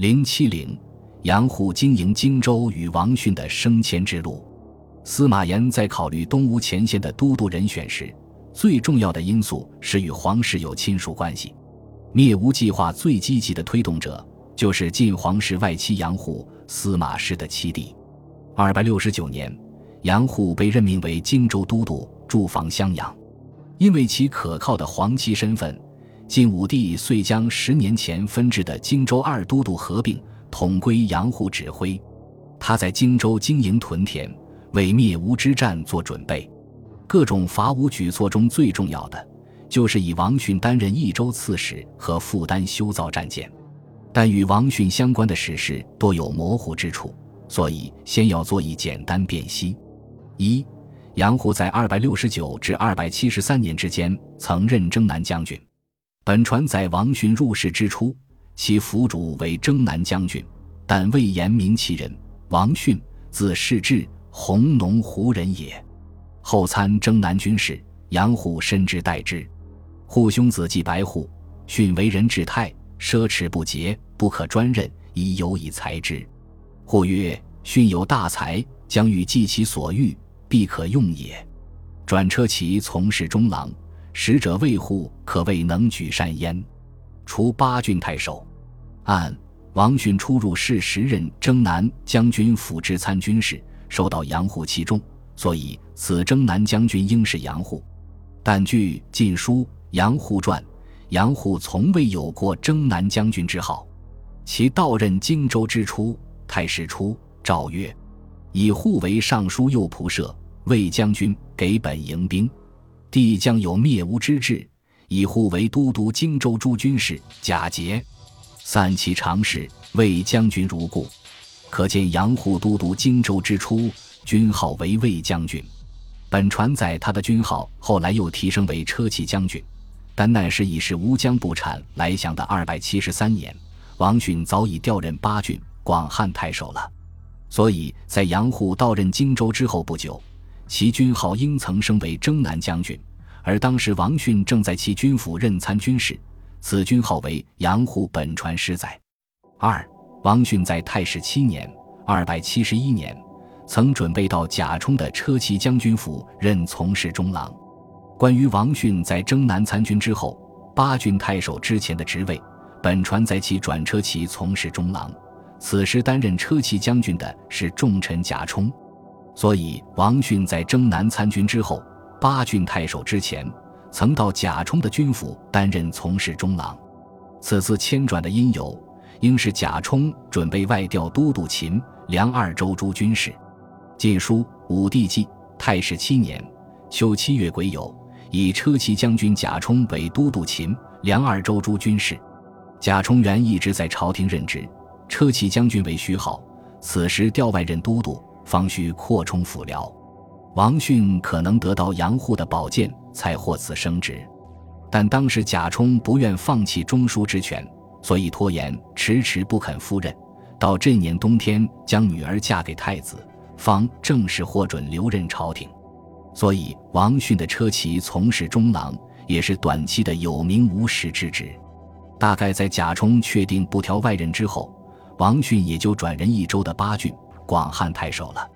零七零，杨虎经营荆州与王逊的升迁之路。司马炎在考虑东吴前线的都督人选时，最重要的因素是与皇室有亲属关系。灭吴计划最积极的推动者，就是晋皇室外戚杨虎，司马氏的七弟。二百六十九年，杨虎被任命为荆州都督，驻防襄阳。因为其可靠的皇戚身份，晋武帝遂将十年前分置的荆州二都督合并，统归杨虎指挥。他在荆州经营屯田，为灭吴之战做准备。各种伐吴举措中最重要的。就是以王逊担任益州刺史和负担修造战舰，但与王逊相关的史事多有模糊之处，所以先要做一简单辨析。一，杨虎在二百六十九至二百七十三年之间曾任征南将军。本传在王逊入仕之初，其府主为征南将军，但未言明其人。王逊，字世志，弘农胡人也。后参征南军事，杨虎深知代之。护兄子季白户，训为人志泰，奢侈不节，不可专任，宜有以才之。或曰：训有大才，将欲济其所欲，必可用也。转车骑从事中郎，使者卫护，可谓能举善焉。除八郡太守。按王逊出入仕时任征南将军府之参军事，受到杨户器重，所以此征南将军应是杨户。但据《晋书》。杨虎传，杨虎从未有过征南将军之号。其到任荆州之初，太史初诏曰：“以户为尚书右仆射、卫将军，给本营兵。帝将有灭吴之志，以户为都督荆州诸军事。假节，散其常事，卫将军如故。可见杨虎都督荆州之初，军号为卫将军。本传载他的军号后来又提升为车骑将军。”但那时已是吴江不产来降的二百七十三年，王逊早已调任八郡广汉太守了，所以在杨虎到任荆州之后不久，其军号应曾升为征南将军，而当时王逊正在其军府任参军事，此军号为杨虎本传失载。二，王逊在太史七年（二百七十一年）曾准备到贾充的车骑将军府任从事中郎。关于王逊在征南参军之后，八郡太守之前的职位，本传在其转车骑从事中郎。此时担任车骑将军的是重臣贾充，所以王逊在征南参军之后，八郡太守之前，曾到贾充的军府担任从事中郎。此次迁转的因由，应是贾充准备外调都督秦、梁二州诸军事。《晋书·武帝纪》太史七年秋七月癸酉。以车骑将军贾充为都督秦、梁二州诸军事。贾充原一直在朝廷任职，车骑将军为虚号，此时调外任都督，方需扩充辅僚。王逊可能得到杨户的宝剑，才获此升职。但当时贾充不愿放弃中书之权，所以拖延，迟迟不肯赴任。到这年冬天，将女儿嫁给太子，方正式获准留任朝廷。所以，王逊的车骑从事中郎，也是短期的有名无实之职。大概在贾充确定不调外任之后，王逊也就转任益州的八郡广汉太守了。